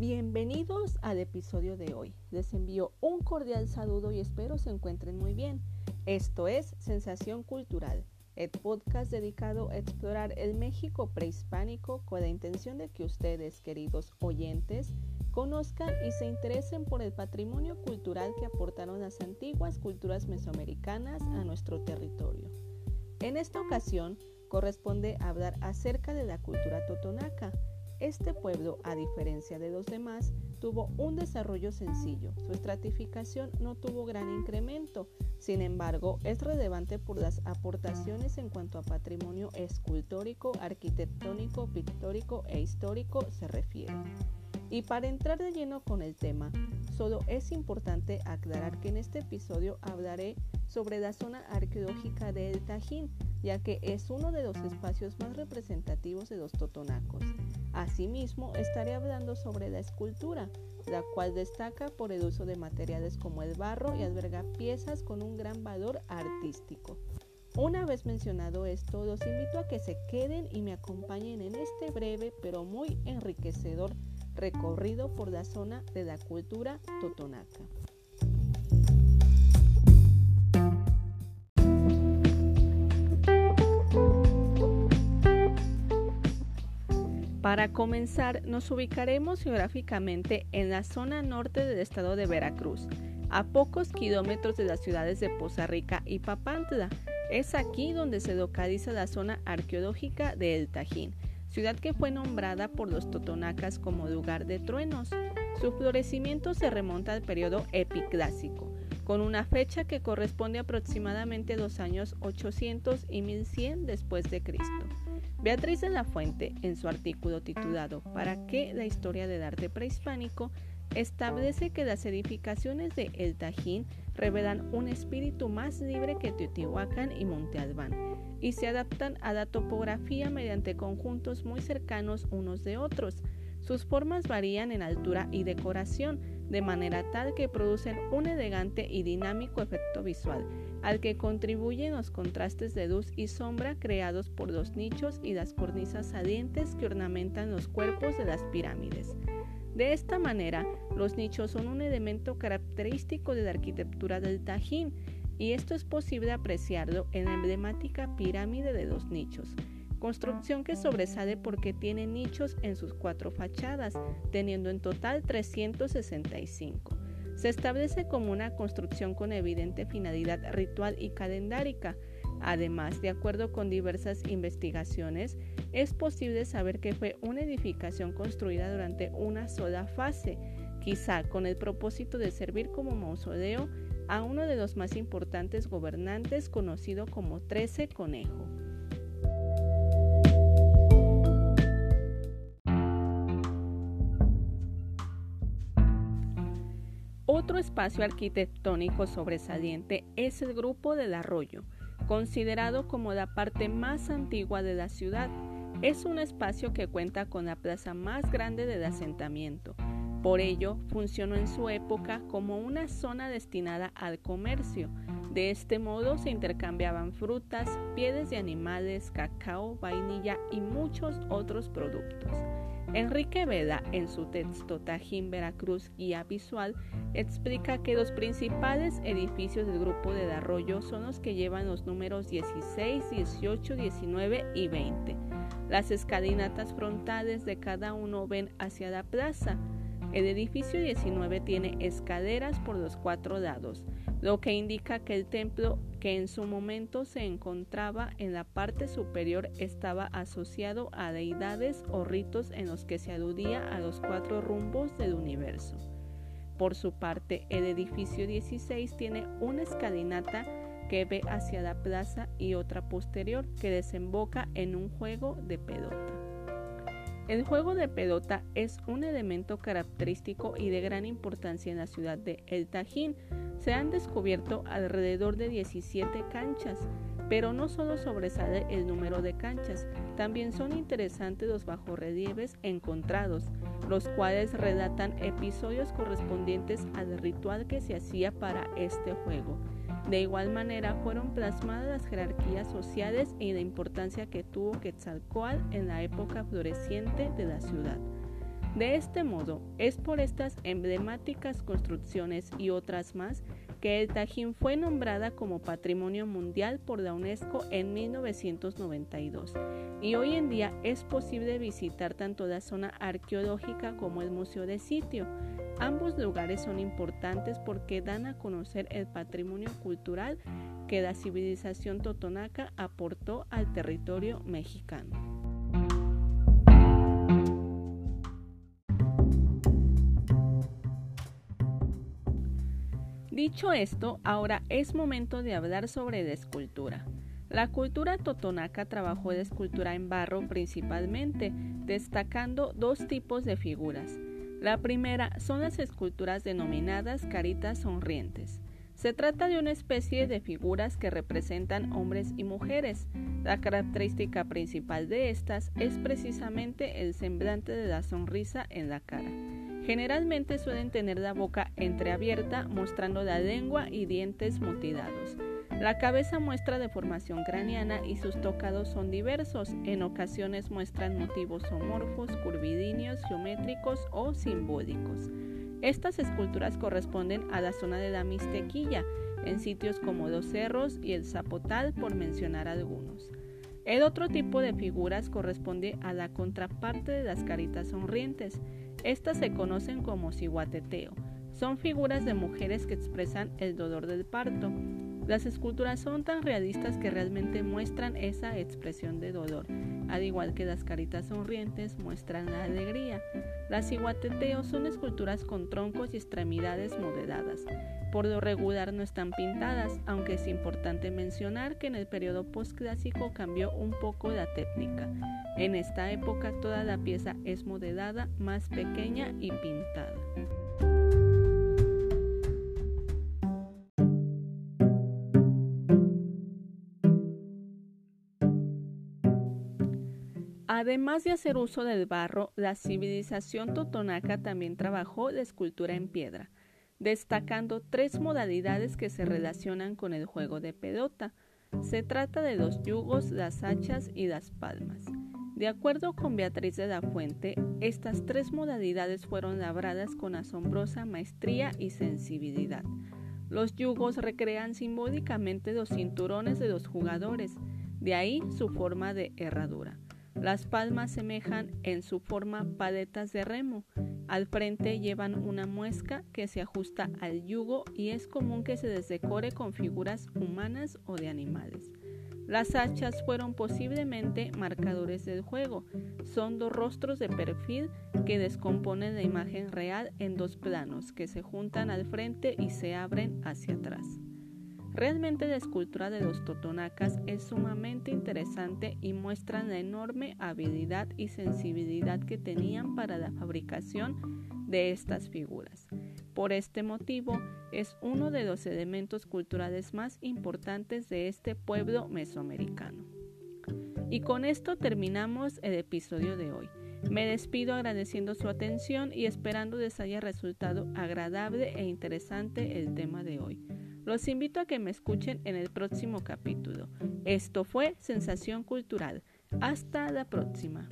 Bienvenidos al episodio de hoy. Les envío un cordial saludo y espero se encuentren muy bien. Esto es Sensación Cultural, el podcast dedicado a explorar el México prehispánico con la intención de que ustedes, queridos oyentes, conozcan y se interesen por el patrimonio cultural que aportaron las antiguas culturas mesoamericanas a nuestro territorio. En esta ocasión corresponde hablar acerca de la cultura totonaca. Este pueblo, a diferencia de los demás, tuvo un desarrollo sencillo. Su estratificación no tuvo gran incremento. Sin embargo, es relevante por las aportaciones en cuanto a patrimonio escultórico, arquitectónico, pictórico e histórico se refiere. Y para entrar de lleno con el tema, solo es importante aclarar que en este episodio hablaré sobre la zona arqueológica del Tajín, ya que es uno de los espacios más representativos de los totonacos. Asimismo, estaré hablando sobre la escultura, la cual destaca por el uso de materiales como el barro y alberga piezas con un gran valor artístico. Una vez mencionado esto, los invito a que se queden y me acompañen en este breve pero muy enriquecedor recorrido por la zona de la cultura totonaca. Para comenzar, nos ubicaremos geográficamente en la zona norte del estado de Veracruz, a pocos kilómetros de las ciudades de Poza Rica y Papantla. Es aquí donde se localiza la zona arqueológica de El Tajín, ciudad que fue nombrada por los totonacas como lugar de truenos. Su florecimiento se remonta al periodo epiclásico, con una fecha que corresponde aproximadamente a los años 800 y 1100 después de Cristo. Beatriz de la Fuente, en su artículo titulado ¿Para qué la historia del arte prehispánico?, establece que las edificaciones de El Tajín revelan un espíritu más libre que Teotihuacán y Monte Albán y se adaptan a la topografía mediante conjuntos muy cercanos unos de otros. Sus formas varían en altura y decoración, de manera tal que producen un elegante y dinámico efecto visual, al que contribuyen los contrastes de luz y sombra creados por los nichos y las cornisas salientes que ornamentan los cuerpos de las pirámides. De esta manera, los nichos son un elemento característico de la arquitectura del Tajín y esto es posible apreciarlo en la emblemática pirámide de los nichos, construcción que sobresale porque tiene nichos en sus cuatro fachadas, teniendo en total 365. Se establece como una construcción con evidente finalidad ritual y calendárica, Además, de acuerdo con diversas investigaciones, es posible saber que fue una edificación construida durante una sola fase, quizá con el propósito de servir como mausoleo a uno de los más importantes gobernantes conocido como Trece Conejo. Otro espacio arquitectónico sobresaliente es el Grupo del Arroyo, considerado como la parte más antigua de la ciudad. Es un espacio que cuenta con la plaza más grande del asentamiento. Por ello, funcionó en su época como una zona destinada al comercio. De este modo se intercambiaban frutas, pieles de animales, cacao, vainilla y muchos otros productos. Enrique Veda, en su texto Tajín Veracruz Guía Visual, explica que los principales edificios del grupo de Arroyo son los que llevan los números 16, 18, 19 y 20. Las escalinatas frontales de cada uno ven hacia la plaza. El edificio 19 tiene escaleras por los cuatro lados, lo que indica que el templo que en su momento se encontraba en la parte superior estaba asociado a deidades o ritos en los que se aludía a los cuatro rumbos del universo. Por su parte, el edificio 16 tiene una escalinata que ve hacia la plaza y otra posterior que desemboca en un juego de pelota. El juego de pelota es un elemento característico y de gran importancia en la ciudad de El Tajín. Se han descubierto alrededor de 17 canchas, pero no solo sobresale el número de canchas, también son interesantes los bajorrelieves encontrados, los cuales relatan episodios correspondientes al ritual que se hacía para este juego. De igual manera fueron plasmadas las jerarquías sociales y la importancia que tuvo Quetzalcoatl en la época floreciente de la ciudad. De este modo, es por estas emblemáticas construcciones y otras más que el Tajín fue nombrada como Patrimonio Mundial por la UNESCO en 1992 y hoy en día es posible visitar tanto la zona arqueológica como el Museo de Sitio. Ambos lugares son importantes porque dan a conocer el patrimonio cultural que la civilización totonaca aportó al territorio mexicano. Dicho esto, ahora es momento de hablar sobre la escultura. La cultura totonaca trabajó de escultura en barro principalmente, destacando dos tipos de figuras. La primera son las esculturas denominadas caritas sonrientes. Se trata de una especie de figuras que representan hombres y mujeres. La característica principal de estas es precisamente el semblante de la sonrisa en la cara. Generalmente suelen tener la boca entreabierta mostrando la lengua y dientes mutilados. La cabeza muestra deformación craneana y sus tocados son diversos. En ocasiones muestran motivos homorfos, curvilíneos, geométricos o simbólicos. Estas esculturas corresponden a la zona de la Mixtequilla, en sitios como los cerros y el Zapotal, por mencionar algunos. El otro tipo de figuras corresponde a la contraparte de las caritas sonrientes. Estas se conocen como ciguateteo. Son figuras de mujeres que expresan el dolor del parto. Las esculturas son tan realistas que realmente muestran esa expresión de dolor, al igual que las caritas sonrientes muestran la alegría. Las iguateteos son esculturas con troncos y extremidades modeladas. Por lo regular no están pintadas, aunque es importante mencionar que en el periodo postclásico cambió un poco la técnica. En esta época toda la pieza es modelada, más pequeña y pintada. Además de hacer uso del barro, la civilización totonaca también trabajó la escultura en piedra, destacando tres modalidades que se relacionan con el juego de pelota. Se trata de los yugos, las hachas y las palmas. De acuerdo con Beatriz de la Fuente, estas tres modalidades fueron labradas con asombrosa maestría y sensibilidad. Los yugos recrean simbólicamente los cinturones de los jugadores, de ahí su forma de herradura. Las palmas semejan en su forma paletas de remo. Al frente llevan una muesca que se ajusta al yugo y es común que se desdecore con figuras humanas o de animales. Las hachas fueron posiblemente marcadores del juego. Son dos rostros de perfil que descomponen la imagen real en dos planos que se juntan al frente y se abren hacia atrás. Realmente la escultura de los totonacas es sumamente interesante y muestran la enorme habilidad y sensibilidad que tenían para la fabricación de estas figuras. Por este motivo, es uno de los elementos culturales más importantes de este pueblo mesoamericano. Y con esto terminamos el episodio de hoy. Me despido agradeciendo su atención y esperando les haya resultado agradable e interesante el tema de hoy. Los invito a que me escuchen en el próximo capítulo. Esto fue Sensación Cultural. Hasta la próxima.